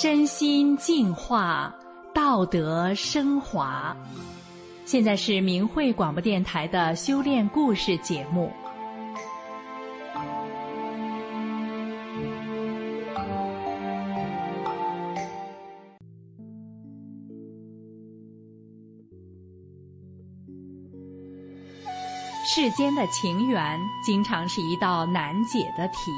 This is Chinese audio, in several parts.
身心净化，道德升华。现在是明慧广播电台的修炼故事节目。世间的情缘，经常是一道难解的题。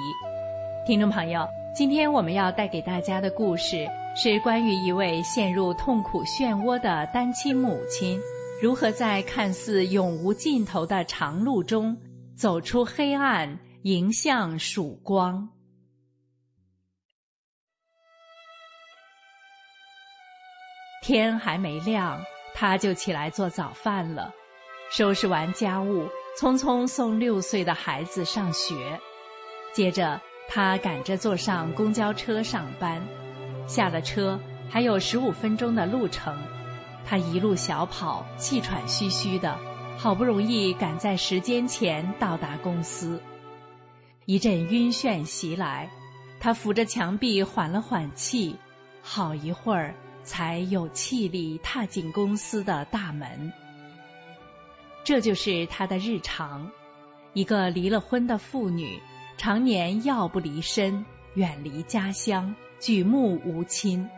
听众朋友。今天我们要带给大家的故事，是关于一位陷入痛苦漩涡的单亲母亲，如何在看似永无尽头的长路中走出黑暗，迎向曙光。天还没亮，他就起来做早饭了，收拾完家务，匆匆送六岁的孩子上学，接着。他赶着坐上公交车上班，下了车还有十五分钟的路程，他一路小跑，气喘吁吁的，好不容易赶在时间前到达公司。一阵晕眩袭来，他扶着墙壁缓了缓气，好一会儿才有气力踏进公司的大门。这就是他的日常，一个离了婚的妇女。常年药不离身，远离家乡，举目无亲，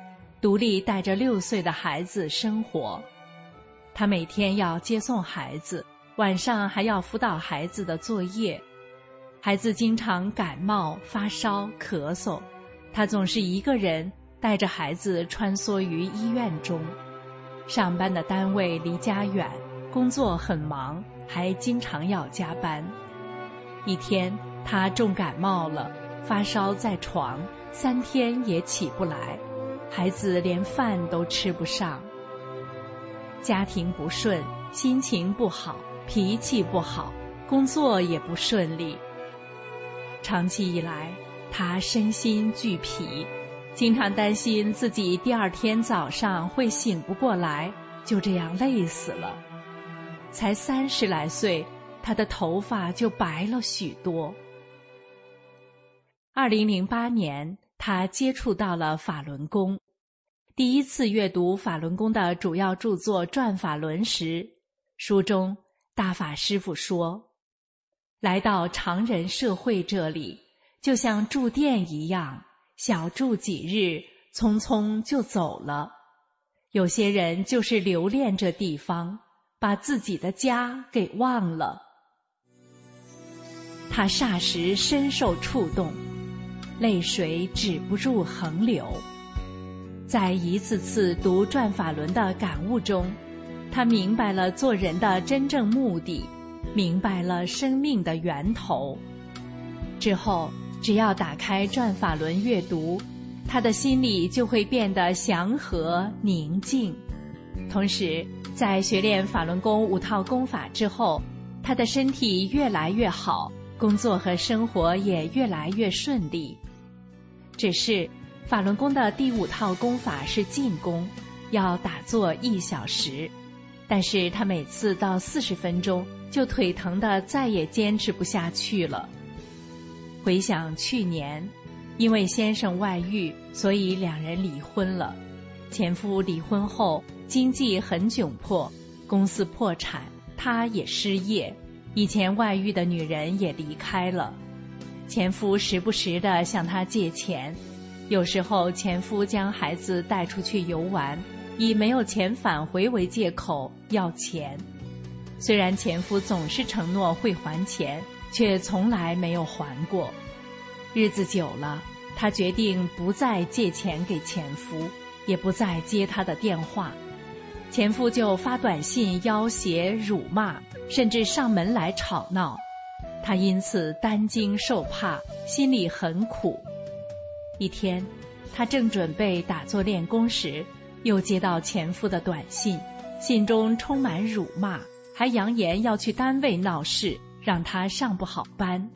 独立带着六岁的孩子生活。他每天要接送孩子，晚上还要辅导孩子的作业。孩子经常感冒、发烧、咳嗽，他总是一个人带着孩子穿梭于医院中。上班的单位离家远，工作很忙，还经常要加班。一天。他重感冒了，发烧在床，三天也起不来，孩子连饭都吃不上。家庭不顺，心情不好，脾气不好，工作也不顺利。长期以来，他身心俱疲，经常担心自己第二天早上会醒不过来，就这样累死了。才三十来岁，他的头发就白了许多。二零零八年，他接触到了法轮功。第一次阅读法轮功的主要著作《转法轮》时，书中大法师父说：“来到常人社会这里，就像住店一样，小住几日，匆匆就走了。有些人就是留恋这地方，把自己的家给忘了。”他霎时深受触动。泪水止不住横流，在一次次读《转法轮》的感悟中，他明白了做人的真正目的，明白了生命的源头。之后，只要打开《转法轮》阅读，他的心里就会变得祥和宁静。同时，在学练法轮功五套功法之后，他的身体越来越好，工作和生活也越来越顺利。只是法轮功的第五套功法是静功，要打坐一小时，但是他每次到四十分钟就腿疼的再也坚持不下去了。回想去年，因为先生外遇，所以两人离婚了。前夫离婚后经济很窘迫，公司破产，他也失业，以前外遇的女人也离开了。前夫时不时地向她借钱，有时候前夫将孩子带出去游玩，以没有钱返回为借口要钱。虽然前夫总是承诺会还钱，却从来没有还过。日子久了，她决定不再借钱给前夫，也不再接他的电话。前夫就发短信要挟、辱骂，甚至上门来吵闹。他因此担惊受怕，心里很苦。一天，他正准备打坐练功时，又接到前夫的短信，信中充满辱骂，还扬言要去单位闹事，让他上不好班。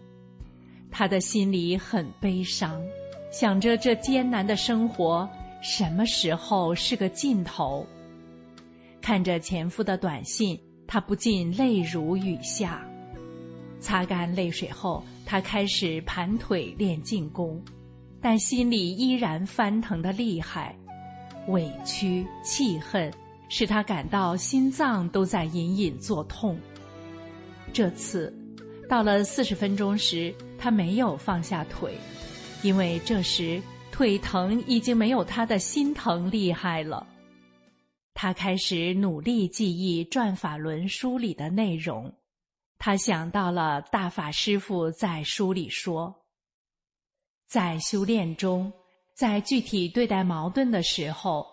他的心里很悲伤，想着这艰难的生活什么时候是个尽头。看着前夫的短信，他不禁泪如雨下。擦干泪水后，他开始盘腿练静功，但心里依然翻腾的厉害。委屈、气恨，使他感到心脏都在隐隐作痛。这次，到了四十分钟时，他没有放下腿，因为这时腿疼已经没有他的心疼厉害了。他开始努力记忆《转法轮》书里的内容，他想到了大法师父在书里说，在修炼中。在具体对待矛盾的时候，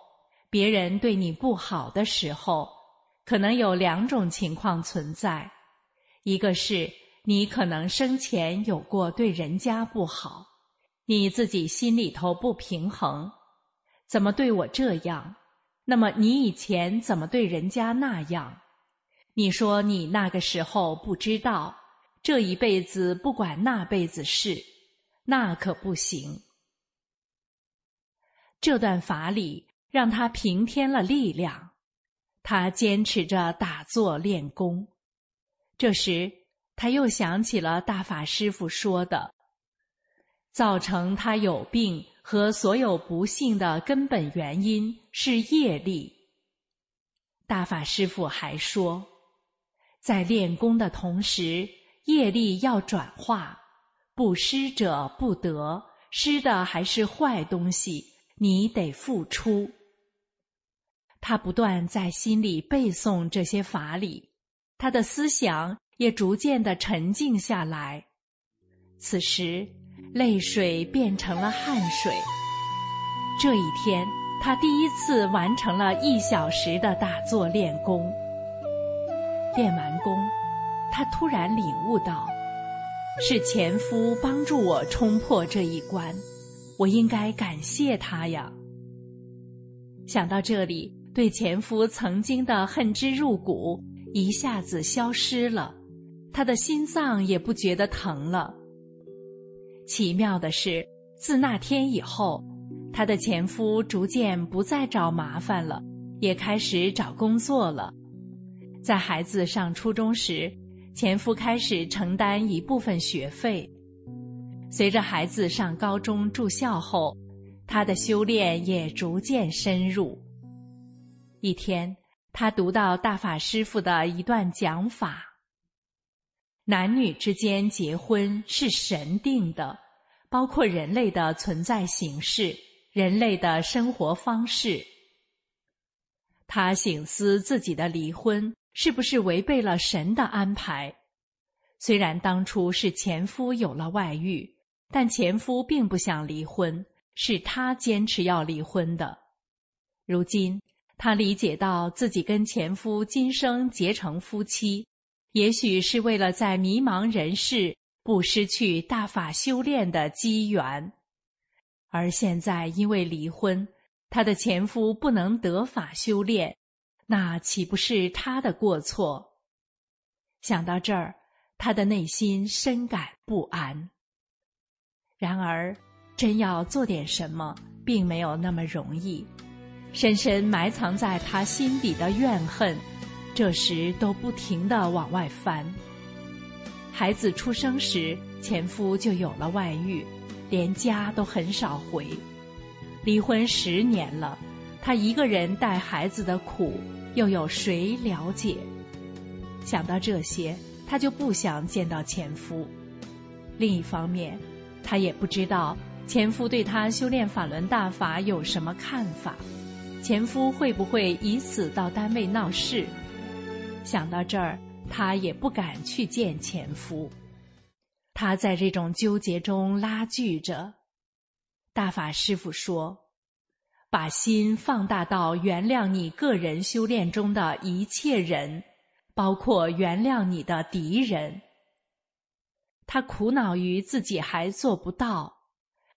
别人对你不好的时候，可能有两种情况存在：一个是你可能生前有过对人家不好，你自己心里头不平衡，怎么对我这样？那么你以前怎么对人家那样？你说你那个时候不知道，这一辈子不管那辈子事，那可不行。这段法理让他平添了力量，他坚持着打坐练功。这时，他又想起了大法师父说的：“造成他有病和所有不幸的根本原因是业力。”大法师父还说，在练功的同时，业力要转化，不施者不得，施的还是坏东西。你得付出。他不断在心里背诵这些法理，他的思想也逐渐的沉静下来。此时，泪水变成了汗水。这一天，他第一次完成了一小时的打坐练功。练完功，他突然领悟到，是前夫帮助我冲破这一关。我应该感谢他呀。想到这里，对前夫曾经的恨之入骨一下子消失了，他的心脏也不觉得疼了。奇妙的是，自那天以后，他的前夫逐渐不再找麻烦了，也开始找工作了。在孩子上初中时，前夫开始承担一部分学费。随着孩子上高中住校后，他的修炼也逐渐深入。一天，他读到大法师父的一段讲法：男女之间结婚是神定的，包括人类的存在形式、人类的生活方式。他醒思自己的离婚是不是违背了神的安排？虽然当初是前夫有了外遇。但前夫并不想离婚，是他坚持要离婚的。如今他理解到自己跟前夫今生结成夫妻，也许是为了在迷茫人世不失去大法修炼的机缘。而现在因为离婚，他的前夫不能得法修炼，那岂不是他的过错？想到这儿，他的内心深感不安。然而，真要做点什么，并没有那么容易。深深埋藏在他心底的怨恨，这时都不停的往外翻。孩子出生时，前夫就有了外遇，连家都很少回。离婚十年了，他一个人带孩子的苦，又有谁了解？想到这些，他就不想见到前夫。另一方面，他也不知道前夫对他修炼法轮大法有什么看法，前夫会不会以此到单位闹事？想到这儿，他也不敢去见前夫。他在这种纠结中拉锯着。大法师父说：“把心放大到原谅你个人修炼中的一切人，包括原谅你的敌人。”他苦恼于自己还做不到，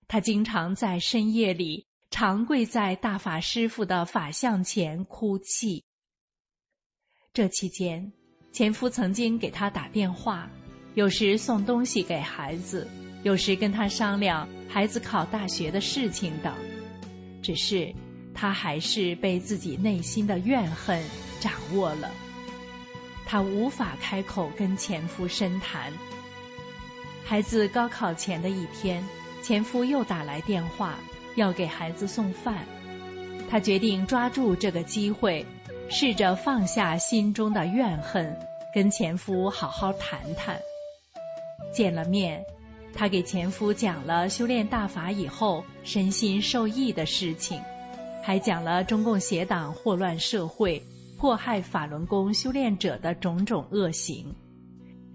他经常在深夜里长跪在大法师父的法像前哭泣。这期间，前夫曾经给他打电话，有时送东西给孩子，有时跟他商量孩子考大学的事情等。只是，他还是被自己内心的怨恨掌握了。他无法开口跟前夫深谈。孩子高考前的一天，前夫又打来电话，要给孩子送饭。他决定抓住这个机会，试着放下心中的怨恨，跟前夫好好谈谈。见了面。他给前夫讲了修炼大法以后身心受益的事情，还讲了中共邪党祸乱社会、迫害法轮功修炼者的种种恶行。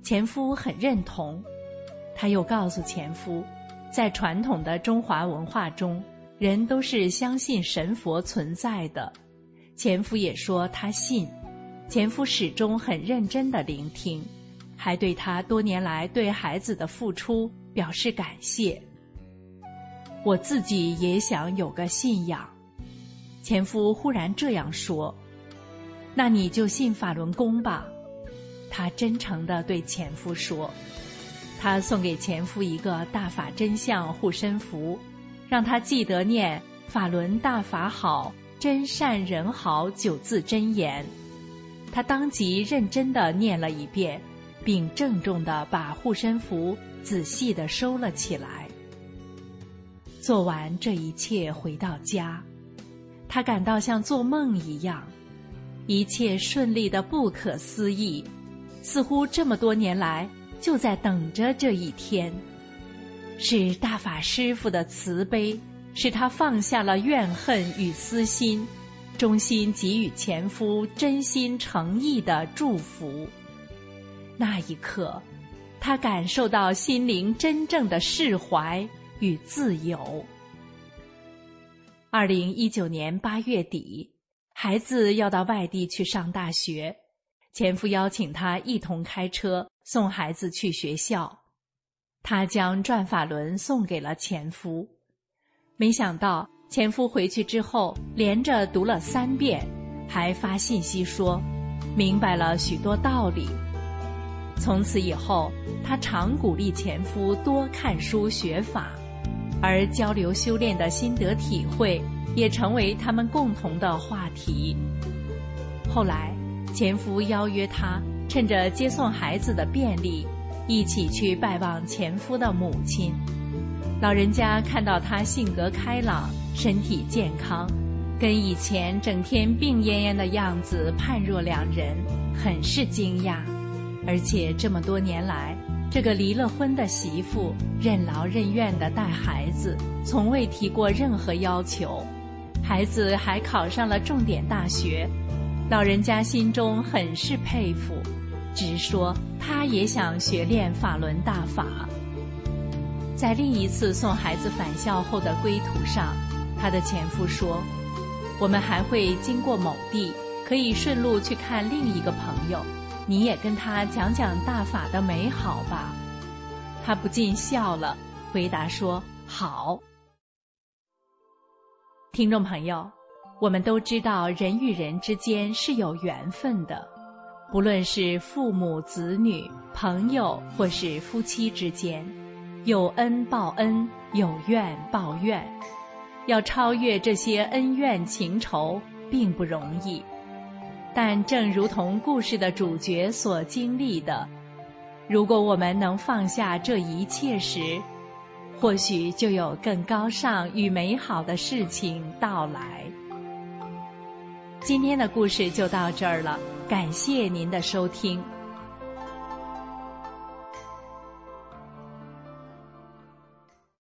前夫很认同，他又告诉前夫，在传统的中华文化中，人都是相信神佛存在的。前夫也说他信，前夫始终很认真的聆听，还对他多年来对孩子的付出。表示感谢。我自己也想有个信仰。前夫忽然这样说：“那你就信法轮功吧。”他真诚地对前夫说。他送给前夫一个大法真相护身符，让他记得念“法轮大法好，真善人好”九字真言。他当即认真地念了一遍，并郑重地把护身符。仔细的收了起来。做完这一切，回到家，他感到像做梦一样，一切顺利的不可思议，似乎这么多年来就在等着这一天。是大法师父的慈悲，使他放下了怨恨与私心，衷心给予前夫真心诚意的祝福。那一刻。他感受到心灵真正的释怀与自由。二零一九年八月底，孩子要到外地去上大学，前夫邀请他一同开车送孩子去学校。他将转法轮送给了前夫，没想到前夫回去之后连着读了三遍，还发信息说，明白了许多道理。从此以后，他常鼓励前夫多看书学法，而交流修炼的心得体会也成为他们共同的话题。后来，前夫邀约他趁着接送孩子的便利，一起去拜望前夫的母亲。老人家看到他性格开朗、身体健康，跟以前整天病恹恹的样子判若两人，很是惊讶。而且这么多年来，这个离了婚的媳妇任劳任怨地带孩子，从未提过任何要求，孩子还考上了重点大学，老人家心中很是佩服，直说他也想学练法轮大法。在另一次送孩子返校后的归途上，他的前夫说：“我们还会经过某地，可以顺路去看另一个朋友。”你也跟他讲讲大法的美好吧。他不禁笑了，回答说：“好。”听众朋友，我们都知道人与人之间是有缘分的，不论是父母子女、朋友或是夫妻之间，有恩报恩，有怨报怨，要超越这些恩怨情仇，并不容易。但正如同故事的主角所经历的，如果我们能放下这一切时，或许就有更高尚与美好的事情到来。今天的故事就到这儿了，感谢您的收听。